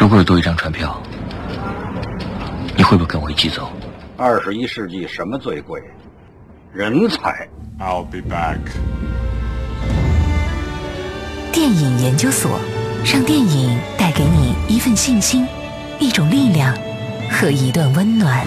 如果有多一张船票，你会不会跟我一起走？二十一世纪什么最贵？人才。I'll be back. 电影研究所，让电影带给你一份信心、一种力量和一段温暖。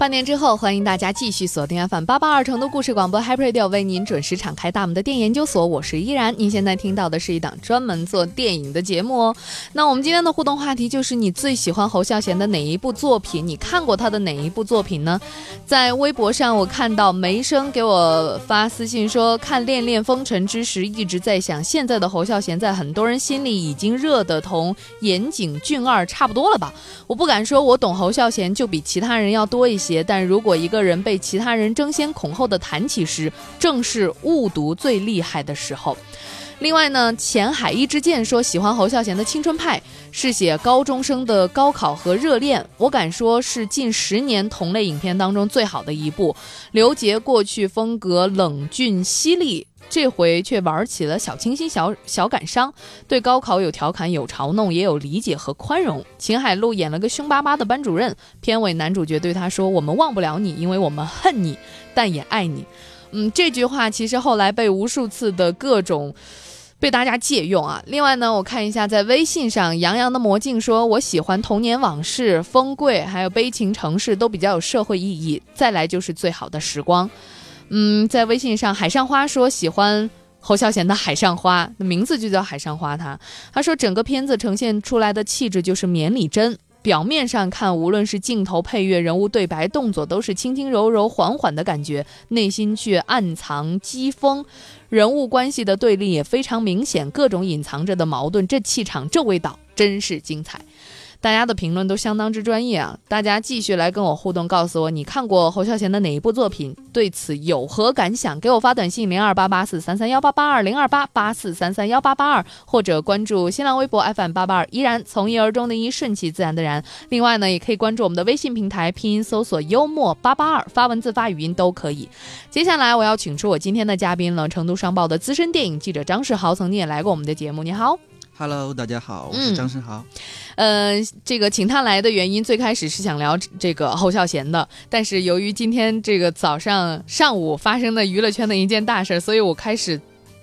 半年之后，欢迎大家继续锁定 FM 八八二成都故事广播 Happy Radio，为您准时敞开大门的电影研究所，我是依然。您现在听到的是一档专门做电影的节目哦。那我们今天的互动话题就是你最喜欢侯孝贤的哪一部作品？你看过他的哪一部作品呢？在微博上，我看到梅生给我发私信说，看《恋恋风尘》之时，一直在想，现在的侯孝贤在很多人心里已经热得同岩井俊二差不多了吧？我不敢说我懂侯孝贤就比其他人要多一些。但如果一个人被其他人争先恐后的谈起时，正是误读最厉害的时候。另外呢，前海一支箭说喜欢侯孝贤的《青春派》，是写高中生的高考和热恋，我敢说是近十年同类影片当中最好的一部。刘杰过去风格冷峻犀利。这回却玩起了小清新、小小感伤，对高考有调侃、有嘲弄，也有理解和宽容。秦海璐演了个凶巴巴的班主任，片尾男主角对他说：“我们忘不了你，因为我们恨你，但也爱你。”嗯，这句话其实后来被无数次的各种被大家借用啊。另外呢，我看一下在微信上，杨洋的魔镜说：“我喜欢童年往事、风贵，还有悲情城市，都比较有社会意义。再来就是最好的时光。”嗯，在微信上，海上花说喜欢侯孝贤的《海上花》，名字就叫海上花。他他说整个片子呈现出来的气质就是绵里真。表面上看，无论是镜头、配乐、人物对白、动作，都是轻轻柔柔、缓缓的感觉，内心却暗藏讥讽。人物关系的对立也非常明显，各种隐藏着的矛盾，这气场、这味道，真是精彩。大家的评论都相当之专业啊！大家继续来跟我互动，告诉我你看过侯孝贤的哪一部作品，对此有何感想？给我发短信零二八八四三三幺八八二零二八八四三三幺八八二，或者关注新浪微博 FM 八八二依然从一而终的一顺其自然的然。另外呢，也可以关注我们的微信平台，拼音搜索幽默八八二，发文字发语音都可以。接下来我要请出我今天的嘉宾了，成都商报的资深电影记者张世豪，曾经也来过我们的节目。你好。Hello，大家好，我嗯是张世豪。呃，这个请他来的原因，最开始是想聊这个侯孝贤的，但是由于今天这个早上、上午发生的娱乐圈的一件大事，所以我开始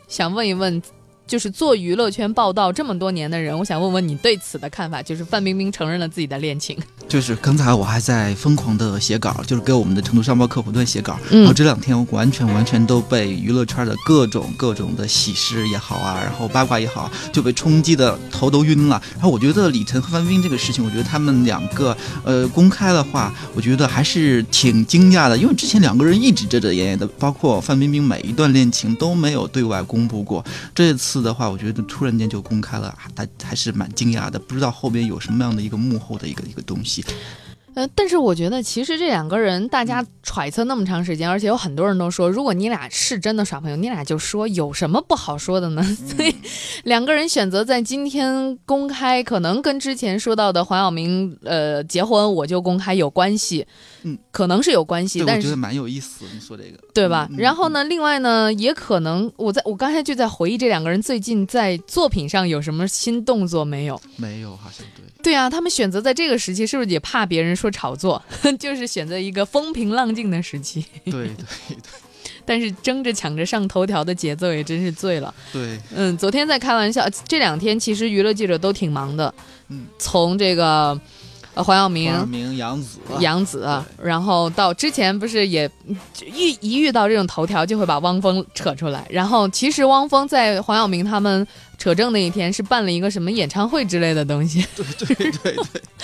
想问一问，就是做娱乐圈报道这么多年的人，我想问问你对此的看法。就是范冰冰承认了自己的恋情，就是刚才我还在疯狂的写稿，就是给我们的成都商报客户端写稿。嗯然后这两天我完全完全都被娱乐圈的各种各种的喜事也好啊，然后八卦也好，就被冲击的头都晕了。然后我觉得李晨和范冰冰这个事情，我觉得他们两个呃公开的话，我觉得还是挺惊讶的，因为之前两个人一直遮遮掩掩的，包括范冰冰每一段恋情都没有对外公布过。这次的话，我觉得突然间就公开了，还还是蛮惊讶的，不知道后边有什么样的一个幕后的一个一个东西。呃，但是我觉得其实这两个人，大家揣测那么长时间，而且有很多人都说，如果你俩是真的耍朋友，你俩就说，有什么不好说的呢？所以 两个人选择在今天公开，可能跟之前说到的黄晓明呃结婚我就公开有关系，嗯，可能是有关系，我但是觉得蛮有意思。你说这个，对吧？嗯然后呢，另外呢，也可能我在我刚才就在回忆这两个人最近在作品上有什么新动作没有？没有，好像对。对啊，他们选择在这个时期，是不是也怕别人说炒作？就是选择一个风平浪静的时期，对对对。但是争着抢着上头条的节奏也真是醉了。对，嗯，昨天在开玩笑，这两天其实娱乐记者都挺忙的，嗯，从这个呃黄晓明。黄晓明、杨紫、杨紫，然后到之前不是也遇一遇到这种头条就会把汪峰扯出来，然后其实汪峰在黄晓明他们扯证那一天是办了一个什么演唱会之类的东西，对对对对，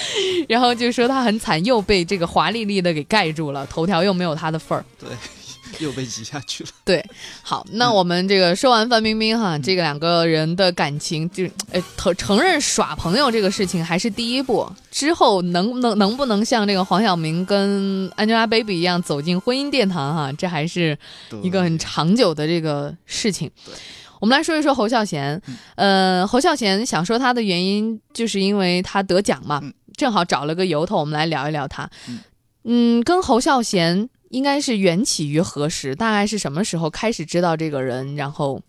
然后就说他很惨，又被这个华丽丽的给盖住了，头条又没有他的份儿。对，又被挤下去了。对，好，那我们这个说完范冰冰哈，这个两个人的感情就呃 承承认耍朋友这个事情还是第一步，之后能不能能不能像这个黄晓明跟 Angelababy 一样走进婚姻殿堂哈，这还是一个很长久的这个事情。我们来说一说侯孝贤，呃，侯孝贤想说他的原因，就是因为他得奖嘛，正好找了个由头，我们来聊一聊他。嗯，跟侯孝贤应该是缘起于何时？大概是什么时候开始知道这个人，然后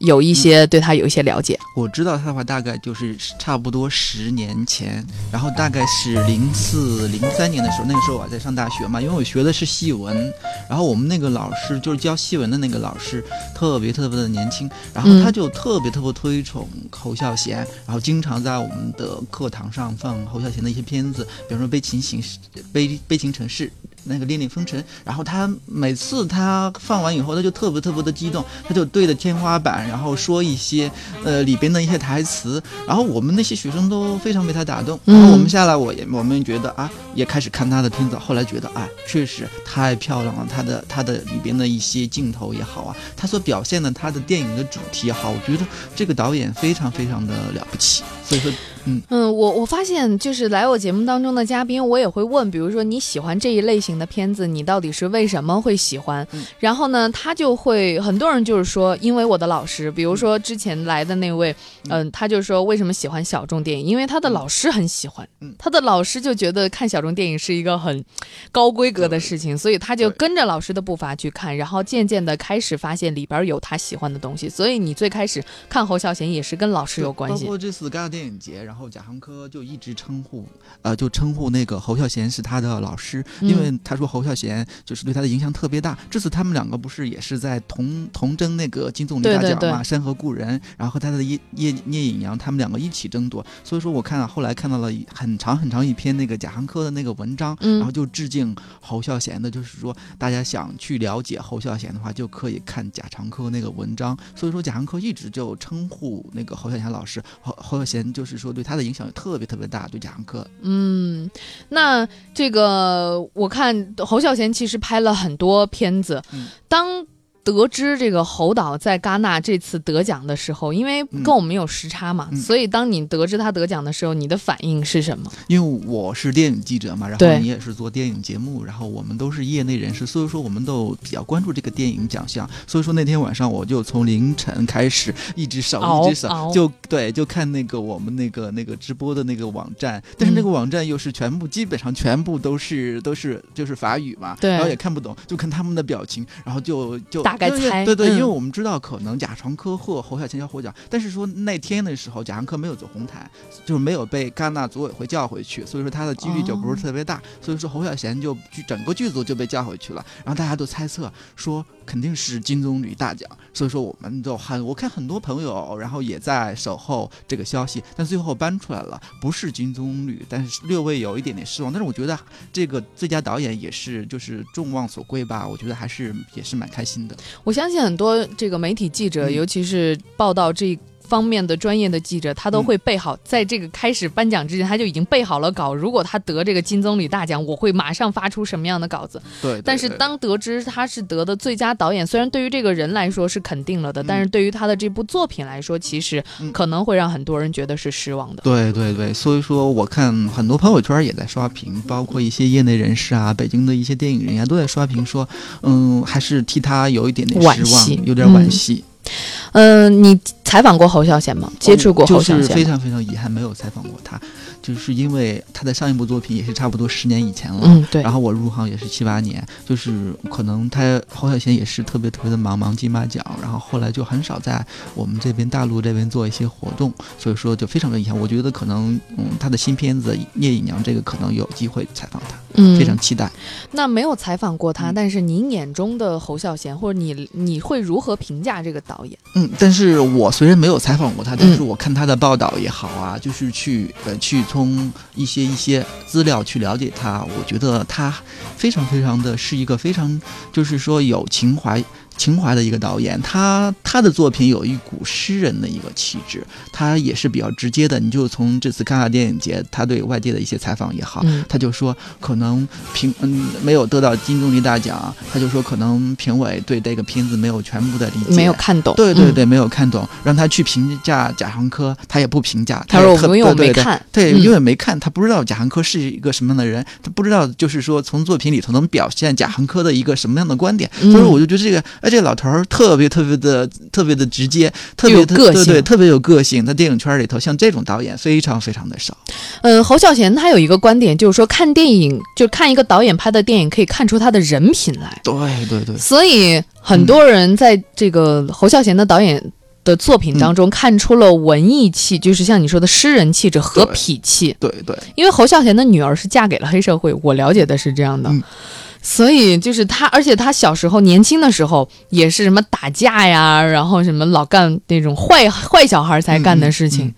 有一些对他有一些了解？我知道他的话，大概就是差不多十年前，然后大概是零四零三年的时候，那个时候我还在上大学嘛，因为我学的是戏文，然后我们那个老师就是教戏文的那个老师，特别特别的年轻，然后他就特别特别推崇侯孝贤，然后经常在我们的课堂上放侯孝贤的一些片子，比如说《悲情城市》《悲悲情城市》。那个《恋恋风尘》，然后他每次他放完以后，他就特别特别的激动，他就对着天花板，然后说一些呃里边的一些台词，然后我们那些学生都非常被他打动，然后我们下来我也我们觉得啊，也开始看他的片子，后来觉得啊，确实太漂亮了，他的他的里边的一些镜头也好啊，他所表现的他的电影的主题也好，我觉得这个导演非常非常的了不起，所以说。嗯我我发现就是来我节目当中的嘉宾，我也会问，比如说你喜欢这一类型的片子，你到底是为什么会喜欢？然后呢，他就会很多人就是说，因为我的老师，比如说之前来的那位，嗯，他就说为什么喜欢小众电影？因为他的老师很喜欢，嗯他的老师就觉得看小众电影是一个很高规格的事情，所以他就跟着老师的步伐去看，然后渐渐的开始发现里边有他喜欢的东西。所以你最开始看侯孝贤也是跟老师有关系，包括这次戛纳电影节，然后。然后贾樟柯就一直称呼，呃，就称呼那个侯孝贤是他的老师，因为他说侯孝贤就是对他的影响特别大。这次他们两个不是也是在同同争那个金棕榈大奖嘛，《山河故人》，然后和他的叶叶聂隐娘他们两个一起争夺。所以说，我看后来看到了很长很长一篇那个贾樟柯的那个文章，然后就致敬侯孝贤的，就是说大家想去了解侯孝贤的话，就可以看贾樟柯那个文章。所以说，贾樟柯一直就称呼那个侯孝贤老师，侯侯孝贤就是说对。他的影响特别特别大，对贾樟柯。嗯，那这个我看侯孝贤其实拍了很多片子，当。得知这个侯导在戛纳这次得奖的时候，因为跟我们有时差嘛，所以当你得知他得奖的时候，你的反应是什么？因为我是电影记者嘛，然后你也是做电影节目，然后我们都是业内人士，所以说我们都比较关注这个电影奖项。所以说那天晚上我就从凌晨开始一直扫，一直扫，就对，就看那个我们那个那个直播的那个网站，但是那个网站又是全部基本上全部都是都是就是法语嘛，对，然后也看不懂，就看他们的表情，然后就就。该猜对对，因为我们知道可能贾樟柯或侯孝贤要获奖，但是说那天的时候贾樟柯没有走红毯，就是没有被戛纳组委会叫回去，所以说他的几率就不是特别大。所以说侯孝贤就剧整个剧组就被叫回去了，然后大家都猜测说肯定是金棕榈大奖，所以说我们都很我看很多朋友然后也在守候这个消息，但最后搬出来了不是金棕榈，但是略微有一点点失望。但是我觉得这个最佳导演也是就是众望所归吧，我觉得还是也是蛮开心的。我相信很多这个媒体记者，尤其是报道这。方面的专业的记者，他都会备好，在这个开始颁奖之前，他就已经备好了稿。如果他得这个金棕榈大奖，我会马上发出什么样的稿子？对。但是当得知他是得的最佳导演，虽然对于这个人来说是肯定了的，但是对于他的这部作品来说，其实可能会让很多人觉得是失望的。对对对，所以说我看很多朋友圈也在刷屏，包括一些业内人士啊，北京的一些电影人呀都在刷屏说，嗯，还是替他有一点点失望，有点惋惜。嗯，你采访过侯孝贤吗？接触过侯孝贤？就是非常非常遗憾，没有采访过他。就是因为他的上一部作品也是差不多十年以前了，嗯，对。然后我入行也是七八年，就是可能他侯孝贤也是特别特别的忙，忙金马奖，然后后来就很少在我们这边大陆这边做一些活动，所以说就非常的遗憾。我觉得可能，嗯，他的新片子《聂隐娘》这个可能有机会采访他，嗯，非常期待。那没有采访过他，但是您眼中的侯孝贤，或者你你会如何评价这个导演？嗯，但是我虽然没有采访过他，但是我看他的报道也好啊，就是去呃去。从从一些一些资料去了解他，我觉得他非常非常的是一个非常，就是说有情怀。情怀的一个导演，他他的作品有一股诗人的一个气质，他也是比较直接的。你就从这次戛纳电影节，他对外界的一些采访也好，嗯。他就说可能评嗯没有得到金棕榈大奖，他就说可能评委对这个片子没有全部的理解，没有看懂。嗯对对对，没有看懂，让他去评价贾樟柯，他也不评价，他说我没看。对，嗯。因为没看，他不知道贾樟柯是一个什么样的人，他不知道就是说从作品里头能表现贾樟柯的一个什么样的观点，嗯。所以我就觉得这个，哎，这老头儿特别特别的特别的直接，特别有个性对对，特别有个性。在电影圈里头，像这种导演非常非常的少。呃，侯孝贤他有一个观点，就是说看电影，就看一个导演拍的电影，可以看出他的人品来。对对对，所以很多人在这个侯孝贤的导演的作品当中看出了文艺气，就是像你说的诗人气质和痞气。对对，因为侯孝贤的女儿是嫁给了黑社会，我了解的是这样的。嗯所以就是他，而且他小时候年轻的时候也是什么打架呀，然后什么老干那种坏坏小孩才干的事情。嗯嗯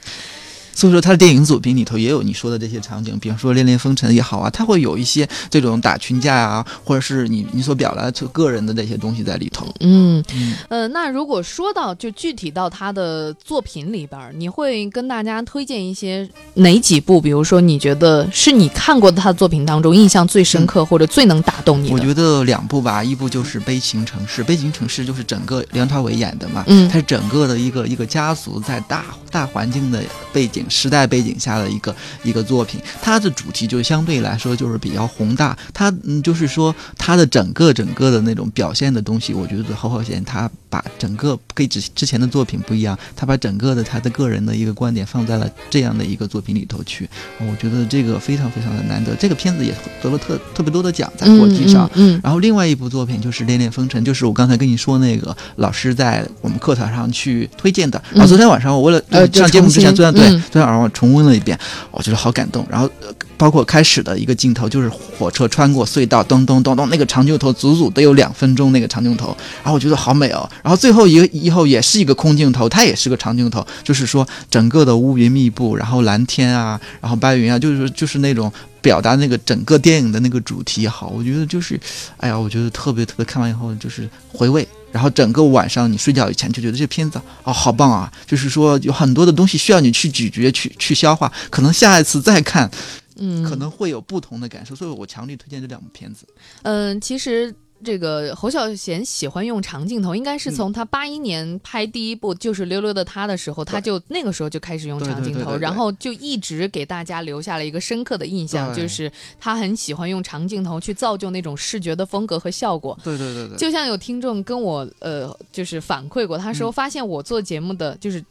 所以说他的电影作品里头也有你说的这些场景，比方说《恋恋风尘》也好啊，他会有一些这种打群架啊，或者是你你所表达的个人的这些东西在里头。嗯嗯呃，那如果说到就具体到他的作品里边儿，你会跟大家推荐一些哪几部？比如说你觉得是你看过的他的作品当中印象最深刻、或者最能打动你的？我觉得两部吧，一部就是《悲情城市》，《悲情城市》就是整个梁朝伟演的嘛，嗯他是整个的一个一个家族在大大环境的背景、时代背景下的一个一个作品。它的主题就相对来说就是比较宏大，它嗯就是说它的整个整个的那种表现的东西，我觉得侯孝贤他把整个跟之之前的作品不一样，他把整个的他的个人的一个观点放在了这样的一个作品里头去，我觉得这个非常非常的难得。这个片子也得了特特别多的奖，在国际上。嗯嗯然后另外一部作品就是《恋恋风尘》，就是我刚才跟你说那个老师在我们课堂上去推荐的。然后昨天晚上我为了呃上节目之前，昨天对嗯昨天晚上我重温了一遍，我觉得好感动。然后包括开始的一个镜头，就是火车穿过隧道，咚咚咚咚，那个长镜头足足得有两分钟，那个长镜头，然后我觉得好美哦。然后最后一个以后也是一个空镜头，它也是个长镜头，就是说整个的乌云密布，然后蓝天啊，然后白云啊，就是就是那种。表达那个整个电影的那个主题也好，我觉得就是，哎呀，我觉得特别特别，看完以后就是回味，然后整个晚上你睡觉以前就觉得这片子哦好棒啊，就是说有很多的东西需要你去咀嚼、去去消化，可能下一次再看，嗯，可能会有不同的感受，所以我强烈推荐这两部片子。嗯，其实这个侯孝贤喜欢用长镜头，应该是嗯从他八一年拍第一部就是《溜溜的他》的时候，他就那个时候就开始用长镜头，对对对对对然后就一直给大家留下了一个深刻的印象，就是他很喜欢用长镜头去造就那种视觉的风格和效果。对对对对，就像有听众跟我呃，就是反馈过，他说嗯发现我做节目的就是。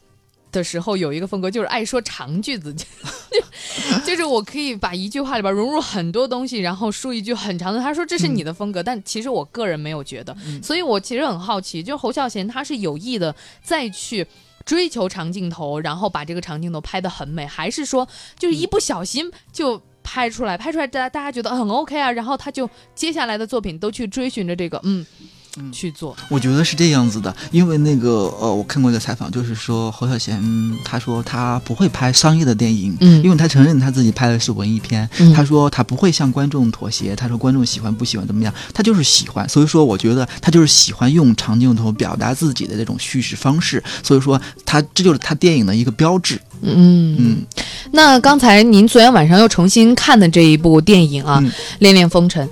的时候有一个风格，就是爱说长句子，就 就是我可以把一句话里边融入很多东西，然后说一句很长的。他说这是你的风格，但其实我个人没有觉得，嗯所以我其实很好奇，就是侯孝贤他是有意的再去追求长镜头，然后把这个长镜头拍得很美，还是说就是一不小心就拍出来，拍出来大家大家觉得很 OK 啊，然后他就接下来的作品都去追寻着这个嗯嗯去做，我觉得是这样子的，因为那个呃，我看过一个采访，就是说侯孝贤他说他不会拍商业的电影，嗯。因为他承认他自己拍的是文艺片，嗯。他说他不会向观众妥协，他说观众喜欢不喜欢怎么样，他就是喜欢，所以说我觉得他就是喜欢用长镜头表达自己的这种叙事方式，所以说他这就是他电影的一个标志，嗯。嗯。那刚才您昨天晚上又重新看的这一部电影啊，嗯恋恋风尘》，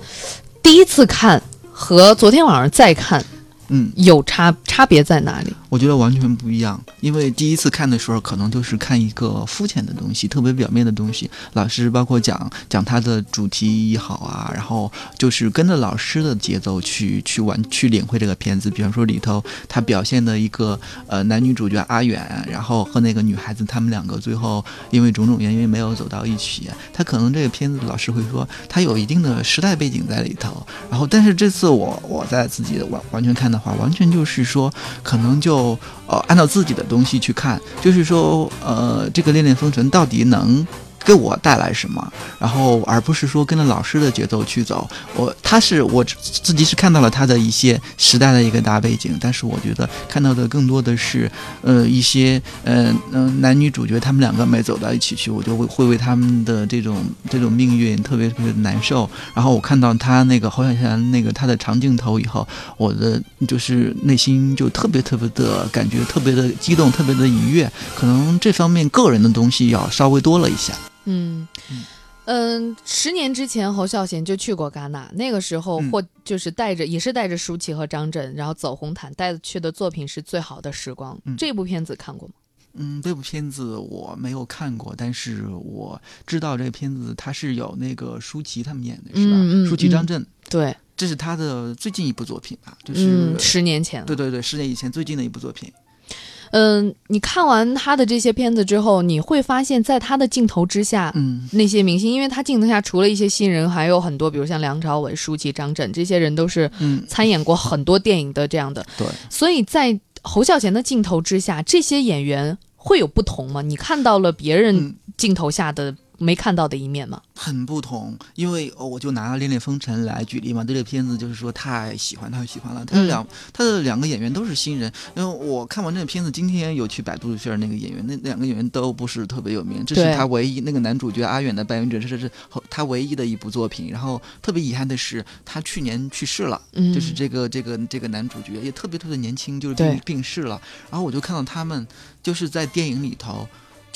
第一次看和昨天晚上再看嗯，有差差别在哪里？我觉得完全不一样，因为第一次看的时候，可能就是看一个肤浅的东西，特别表面的东西。老师包括讲讲他的主题也好啊，然后就是跟着老师的节奏去去玩去领会这个片子。比方说里头他表现的一个呃男女主角阿远，然后和那个女孩子他们两个最后因为种种原因没有走到一起，他可能这个片子老师会说他有一定的时代背景在里头。然后但是这次我我在自己完完全看的话，完全就是说可能就。哦，按照自己的东西去看，就是说，呃，这个《恋恋风尘》到底能给我带来什么，然后而不是说跟着老师的节奏去走。我他是我自己是看到了他的一些时代的一个大背景，但是我觉得看到的更多的是，呃，一些呃嗯男女主角他们两个没走到一起去，我就会会为他们的这种这种命运特别特别难受。然后我看到他那个侯小贤那个他的长镜头以后，我的就是内心就特别特别的感觉特别的激动，特别的愉悦。可能这方面个人的东西要稍微多了一下。嗯嗯，十年之前侯孝贤就去过戛纳，那个时候或就是带着也是带着舒淇和张震，然后走红毯带去的作品是最好的时光。这部片子看过吗？嗯，这部片子我没有看过，但是我知道这个片子它是有那个舒淇他们演的是吧？舒淇、张震，对，这是他的最近一部作品吧？就是十年前，对对对，十年以前最近的一部作品。嗯，你看完他的这些片子之后，你会发现在他的镜头之下，嗯，那些明星，因为他镜头下除了一些新人，还有很多，比如像梁朝伟、舒淇、张震这些人，都是嗯参演过很多电影的这样的。对，所以在侯孝贤的镜头之下，这些演员会有不同吗？你看到了别人镜头下的？没看到的一面吗？很不同，因为我就拿《恋恋风尘》来举例嘛。对这个片子就是说太喜欢，太喜欢了。他的两他的两个演员都是新人，因为我看完这个片子，今天有去百度一下那个演员，那两个演员都不是特别有名。这是他唯一那个男主角阿远的扮演者，这是他唯一的一部作品。然后特别遗憾的是，他去年去世了，就是这个这个这个男主角也特别特别年轻，就是病病逝了。然后我就看到他们就是在电影里头。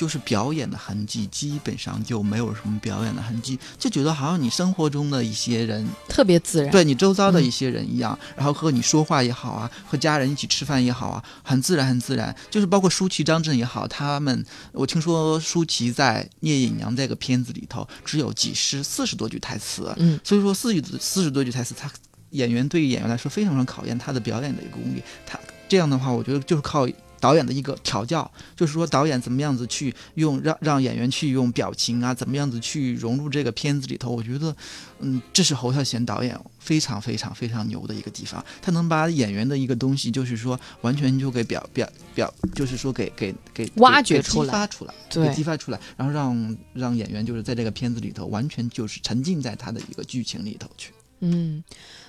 就是表演的痕迹，基本上就没有什么表演的痕迹，就觉得好像你生活中的一些人特别自然，对你周遭的一些人一样，然后和你说话也好啊，和家人一起吃饭也好啊，很自然，很自然。就是包括舒淇、张震也好，他们，我听说舒淇在《聂隐娘》这个片子里头只有几十、四十多句台词，嗯，所以说四十四十多句台词，他演员对于演员来说非常非常考验他的表演的一个功力。他这样的话，我觉得就是靠。导演的一个调教，就是说导演怎么样子去用让让演员去用表情啊，怎么样子去融入这个片子里头。我觉得，嗯，这是侯孝贤导演非常非常非常牛的一个地方，他能把演员的一个东西，就是说完全就给表表表，就是说给给给挖掘出来、激发出来，对，激发出来，然后让让演员就是在这个片子里头完全就是沉浸在他的一个剧情里头去。嗯。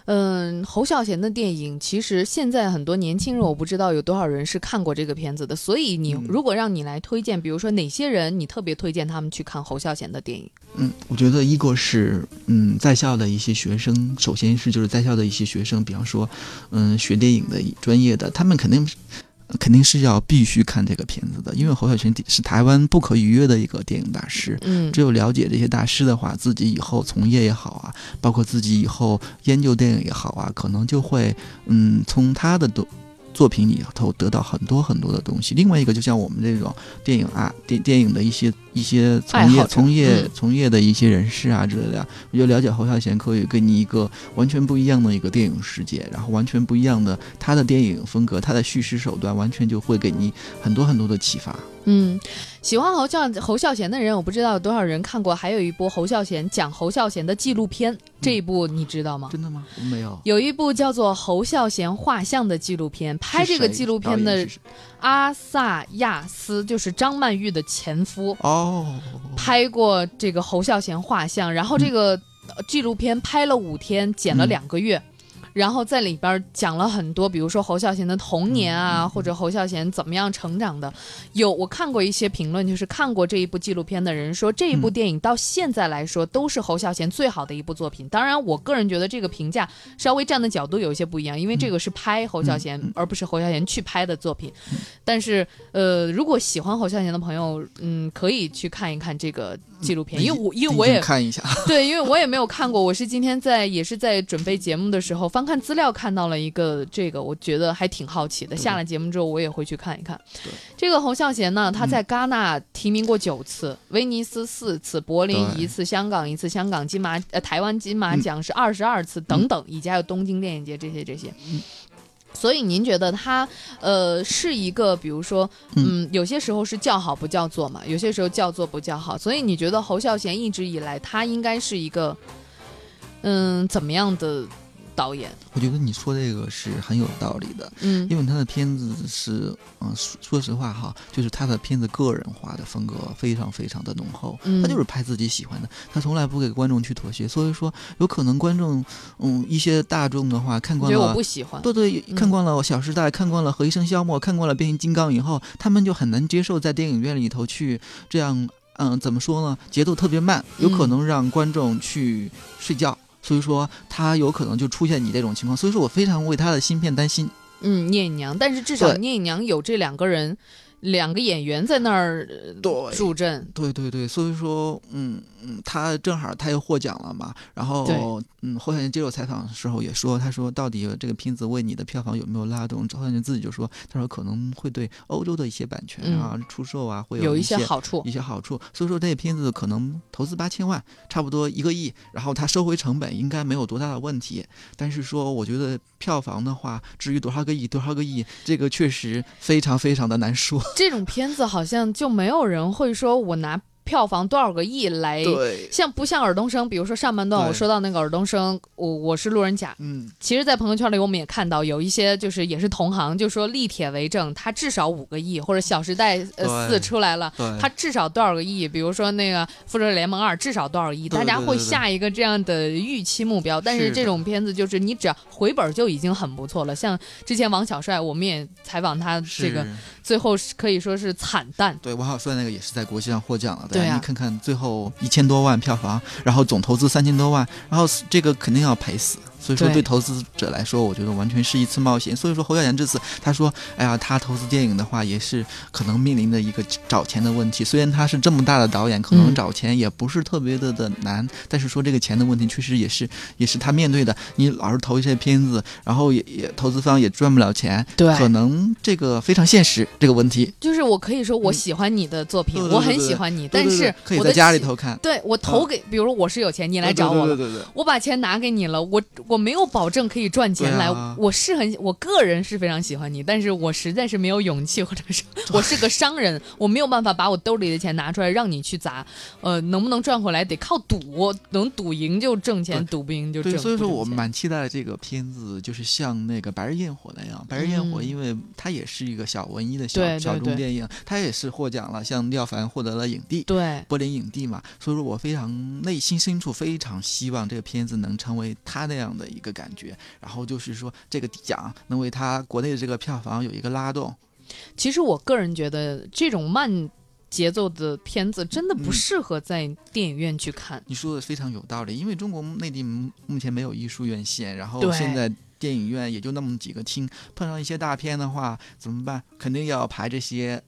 嗯，侯孝贤的电影其实现在很多年轻人，我不知道有多少人是看过这个片子的。所以你如果让你来推荐，比如说哪些人，你特别推荐他们去看侯孝贤的电影？嗯，我觉得一个是嗯在校的一些学生，首先是就是在校的一些学生，比方说嗯学电影的专业的，他们肯定。肯定是要必须看这个片子的，因为侯孝贤是台湾不可逾越的一个电影大师。嗯，只有了解这些大师的话，自己以后从业也好啊，包括自己以后研究电影也好啊，可能就会嗯从他的都。作品里头得到很多很多的东西。另外一个，就像我们这种电影啊，电电影的一些一些从业从业从业的一些人士啊之类的，我觉得了解侯孝贤可以给你一个完全不一样的一个电影世界，然后完全不一样的他的电影风格，他的叙事手段，完全就会给你很多很多的启发。嗯，喜欢侯孝侯孝贤的人，我不知道有多少人看过。还有一部侯孝贤讲侯孝贤的纪录片，这一部你知道吗？真的吗？没有。有一部叫做《侯孝贤画像》的纪录片，拍这个纪录片的阿萨亚斯就是张曼玉的前夫哦，拍过这个侯孝贤画像，然后这个纪录片拍了五天，剪了两个月。然后在里边讲了很多，比如说侯孝贤的童年啊，或者侯孝贤怎么样成长的。有我看过一些评论，就是看过这一部纪录片的人说，这一部电影到现在来说都是侯孝贤最好的一部作品。当然，我个人觉得这个评价稍微站的角度有一些不一样，因为这个是拍侯孝贤，而不是侯孝贤去拍的作品。但是，呃，如果喜欢侯孝贤的朋友，嗯，可以去看一看这个纪录片，因为我因为我也看一下，对，因为我也没有看过，我是今天在也是在准备节目的时候翻。看资料看到了一个这个，我觉得还挺好奇的。下了节目之后，我也会去看一看。这个侯孝贤呢，他在戛纳提名过九次，威尼斯四次，柏林一次，香港一次，香港金马呃台湾金马奖是二十二次等等，以及还有东京电影节这些这些。所以您觉得他呃是一个，比如说嗯，有些时候是叫好不叫座嘛，有些时候叫座不叫好。所以你觉得侯孝贤一直以来他应该是一个嗯怎么样的？导演。我觉得你说这个是很有道理的，嗯因为他的片子是，嗯，说说实话哈，就是他的片子个人化的风格非常非常的浓厚，嗯他就是拍自己喜欢的，他从来不给观众去妥协，所以说有可能观众，嗯，一些大众的话看惯了觉得我不。喜欢。对对，嗯看惯了《小时代》，看惯了《何以笙箫默》，看惯了《变形金刚》以后，他们就很难接受在电影院里头去这样，嗯，怎么说呢？节奏特别慢，有可嗯能让观众去睡觉。所以说，他有可能就出现你这种情况。所以说我非常为他的芯片担心。嗯，聂隐娘，但是至少对聂隐娘有这两个人，两个演员在那儿助阵。对对对，所以说，嗯嗯，他正好他又获奖了嘛，然后，嗯，侯孝贤接受采访的时候也说，他说到底这个片子为你的票房有没有拉动？侯孝贤自己就说，他说可能会对欧洲的一些版权啊、出售啊会有一些好处一，些好处，所以说这个片子可能投资八千万，差不多一个亿，然后他收回成本应该没有多大的问题。但是说，我觉得票房的话，至于多少个亿，多少个亿，这个确实非常非常的难说。这种片子好像就没有人会说我拿票房多少个亿来。对，像不像尔冬升？比如说上半段我说到那个尔冬升，我我是路人甲。嗯，其实，在朋友圈里我们也看到有一些就是也是同行，就说力铁为证，他至少五个亿，或者《小时代》呃四出来了，他，至少多少个亿？比如说那个《复仇者联盟二》至少多少个亿？大家会下一个这样的预期目标。但是这种片子就是你只要回本就已经很不错了。像之前王小帅，我们也采访他，这个最后是可以说是惨淡。对，王小帅那个也是在国际上获奖了的。对啊你看看最后一千多万票房，然后总投资三千多万，然后这个肯定要赔死。所以说，对对投资者来说，我觉得完全是一次冒险。所以说，侯孝贤这次他说：“哎呀，他投资电影的话，也是可能面临的一个找钱的问题。虽然他是这么大的导演，可能嗯找钱也不是特别的的难，但是说这个钱的问题，确实也是也是他面对的。你老是投一些片子，然后也也投资方也赚不了钱，对可能这个非常现实这个问题。就是我可以说我喜欢你的作品，我很喜欢你，但是对可以在家里头看。对我投给，比如说我是有钱，你来找我对对对我把钱拿给你了，我我没有保证可以赚钱来，啊我是很我个人是非常喜欢你，但是我实在是没有勇气，或者是 我是个商人，我没有办法把我兜里的钱拿出来让你去砸，呃，能不能赚回来得靠赌，能赌赢就挣钱，赌不赢就挣。对，所以说我蛮期待这个片子，就是像那个《白日焰火》那样，《白日焰火》嗯因为它也是一个小文艺的小小众电影，它也是获奖了，像廖凡获得了影帝。对。柏林影帝嘛，所以说我非常内心深处非常希望这个片子能成为他那样的一个感觉，然后就是说这个奖能为他国内的这个票房有一个拉动。其实我个人觉得这种慢节奏的片子真的不嗯适合在电影院去看。你说的非常有道理，因为中国内地目目前没有艺术院线，然后现在电影院也就那么几个厅，碰上一些大片的话怎么办？肯定要排这些。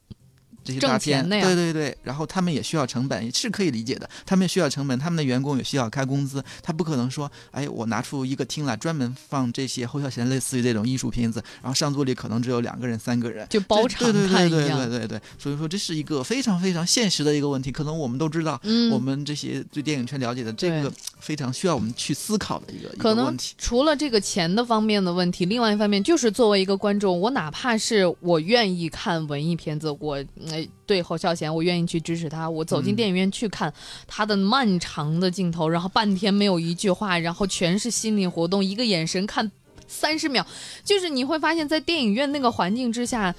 这些大挣钱片，对对对，然后他们也需要成本，是可以理解的。他们需要成本，他们的员工也需要开工资，他不可能说，哎，我拿出一个厅来专门放这些侯孝贤类似于这种艺术片子，然后上座率可能只有两个人、三个人，就包这场对对对对看一样对对对，所以说这是一个非常非常现实的一个问题，可能我们都知道，嗯，我们这些对电影圈了解的这个非常需要我们去思考的一个一可能个问题。除了这个钱的方面的问题，另外一方面就是作为一个观众，我哪怕是我愿意看文艺片子，我呃对侯孝贤，我愿意去支持他，我走进嗯电影院去看他的漫长的镜头，然后半天没有一句话，然后全是心理活动，一个眼神看。三十秒，就是你会发现在电影院那个环境之下，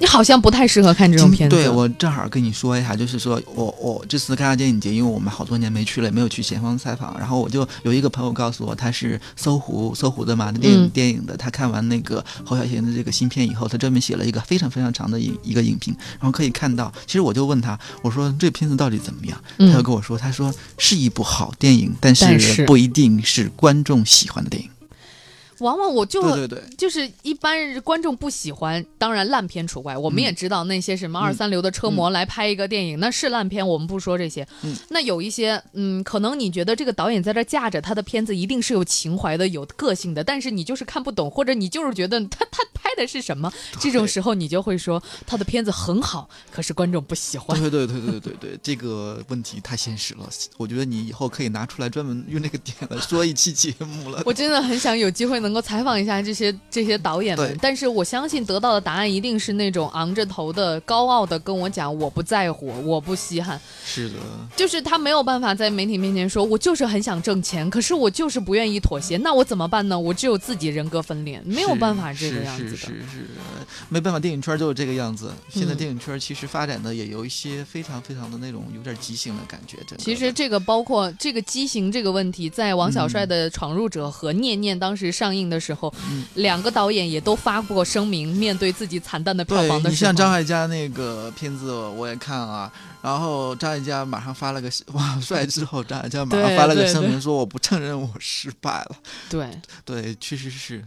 你好像不太适合看这种片子。对我正好跟你说一下，就是说我我这次戛纳电影节，因为我们好多年没去了，也没有去前方采访，然后我就有一个朋友告诉我，他是搜狐搜狐的嘛，电影、嗯电影的，他看完那个侯孝贤的这个新片以后，他专门写了一个非常非常长的影一个影评，然后可以看到，其实我就问他，我说这片子到底怎么样？嗯他就跟我说，他说是一部好电影，但是不一定是观众喜欢的电影。往往我就对对对。就是一般观众不喜欢，当然烂片除外。我们也知道那些什么嗯二三流的车模来拍一个电影，那是烂片，我们不说这些。嗯那有一些，嗯，可能你觉得这个导演在这架着他的片子一定是有情怀的、有个性的，但是你就是看不懂，或者你就是觉得他他拍的是什么，这种时候你就会说他的片子很好，可是观众不喜欢。对对对对对对对，这个问题太现实了。我觉得你以后可以拿出来专门用这个点来说一期节目了。我真的很想有机会能能够采访一下这些这些导演们，但是我相信得到的答案一定是那种昂着头的、高傲的跟我讲我不在乎，我不稀罕，是的，就是他没有办法在媒体面前说我就是很想挣钱，可是我就是不愿意妥协，那我怎么办呢？我只有自己人格分裂，没有办法这个样子的。是是没办法，电影圈就是这个样子。现在嗯电影圈其实发展的也有一些非常非常的那种有点畸形的感觉，真的。其实这个包括这个畸形这个问题，在王小帅的《闯入者》和《念念》当时上映的时候，嗯两个导演也都发过声明，面对自己惨淡的票房的时候，你像张艾嘉那个片子我也看了，然后张艾嘉马上发了个哇帅之后，张艾嘉马上发了个声明说我不承认我失败了。对。对，确实是，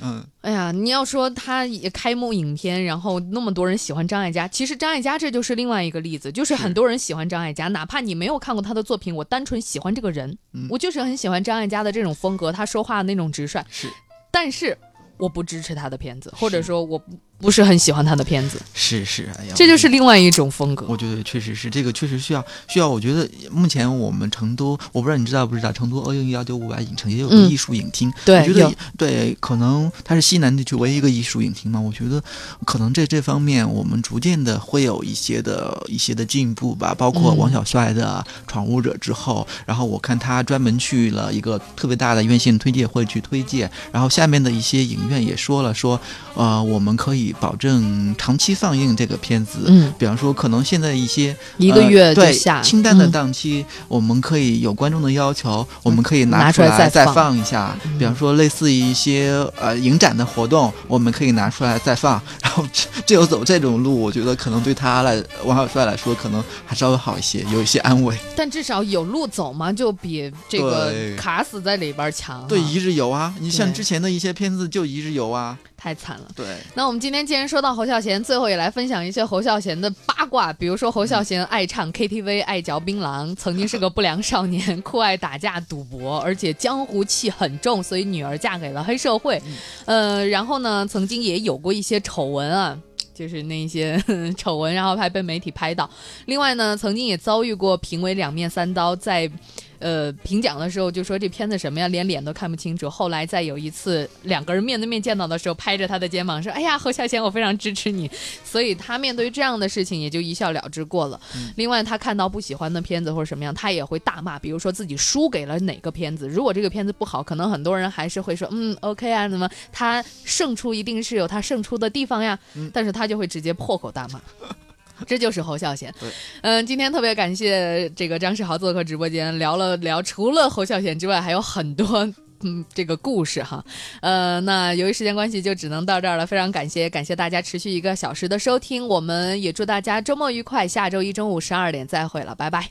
嗯，哎呀，你要说他也开幕影片，然后那么多人喜欢张艾嘉，其实张艾嘉这就是另外一个例子，就是很多人喜欢张艾嘉，哪怕你没有看过他的作品，我单纯喜欢这个人，嗯。我就是很喜欢张艾嘉的这种风格，他说话的那种直率，是。但是我不支持他的片子，或者说我不不是很喜欢他的片子，是是，哎呀，这就是另外一种风格。我觉得确实是这个，确实需要需要。我觉得目前我们成都，我不知道你知道不知道，成都奥运幺九五百影城也有个嗯艺术影厅。对我觉得对，可能它是西南地区唯一一个艺术影厅嘛。我觉得可能在这方面，我们逐渐的会有一些的一些的进步吧。包括嗯王小帅的《闯入者》之后，然后我看他专门去了一个特别大的院线推介会去推荐，然后下面的一些影院也说了说，呃，我们可以保证长期放映这个片子。嗯，比方说，可能现在一些一个月呃、对下清淡的嗯档期，我们可以有观众的要求，我们可以拿出出来再再放放一下。嗯比方说，类似于一些呃影展的活动，我们可以拿出来再放。然后只只有走这种路，我觉得可能对他来王小帅来说，可能还稍微好一些，有一些安慰。但至少有路走嘛，就比这个卡死在里边强哈。对，一日游啊，你像之前的一些片子就一日游啊，太惨了。对。那我们今天既然说到侯孝贤，最后也来分享一些侯孝贤的八卦，比如说侯孝贤爱唱 KTV，爱嚼槟榔，曾经是个不良少年，酷爱打架、赌博，而且江湖气很重，所以女儿嫁给了黑社会。呃，然后呢，曾经也有过一些丑闻啊。就是那些 丑闻，然后还被媒体拍到。另外呢，曾经也遭遇过评委两面三刀，在呃评奖的时候就说这片子什么呀，连脸都看不清楚。后来再有一次两个人面对面见到的时候，拍着他的肩膀说：“哎呀，侯孝贤，我非常支持你。”所以他面对这样的事情也就一笑了之过了。另外，他看到不喜欢的片子或者什么样，他也会大骂，比如说自己输给了哪个片子。如果这个片子不好，可能很多人还是会说：“嗯，OK 啊，怎么他胜出一定是有他胜出的地方呀。但是他就会直接破口大骂。这就是侯孝贤，嗯、今天特别感谢这个张世豪做客直播间，聊了聊除了侯孝贤之外，还有很多嗯这个故事哈，呃，那由于时间关系就只能到这儿了，非常感谢感谢大家持续一个小时的收听，我们也祝大家周末愉快，下周一中午十二点再会了，拜拜。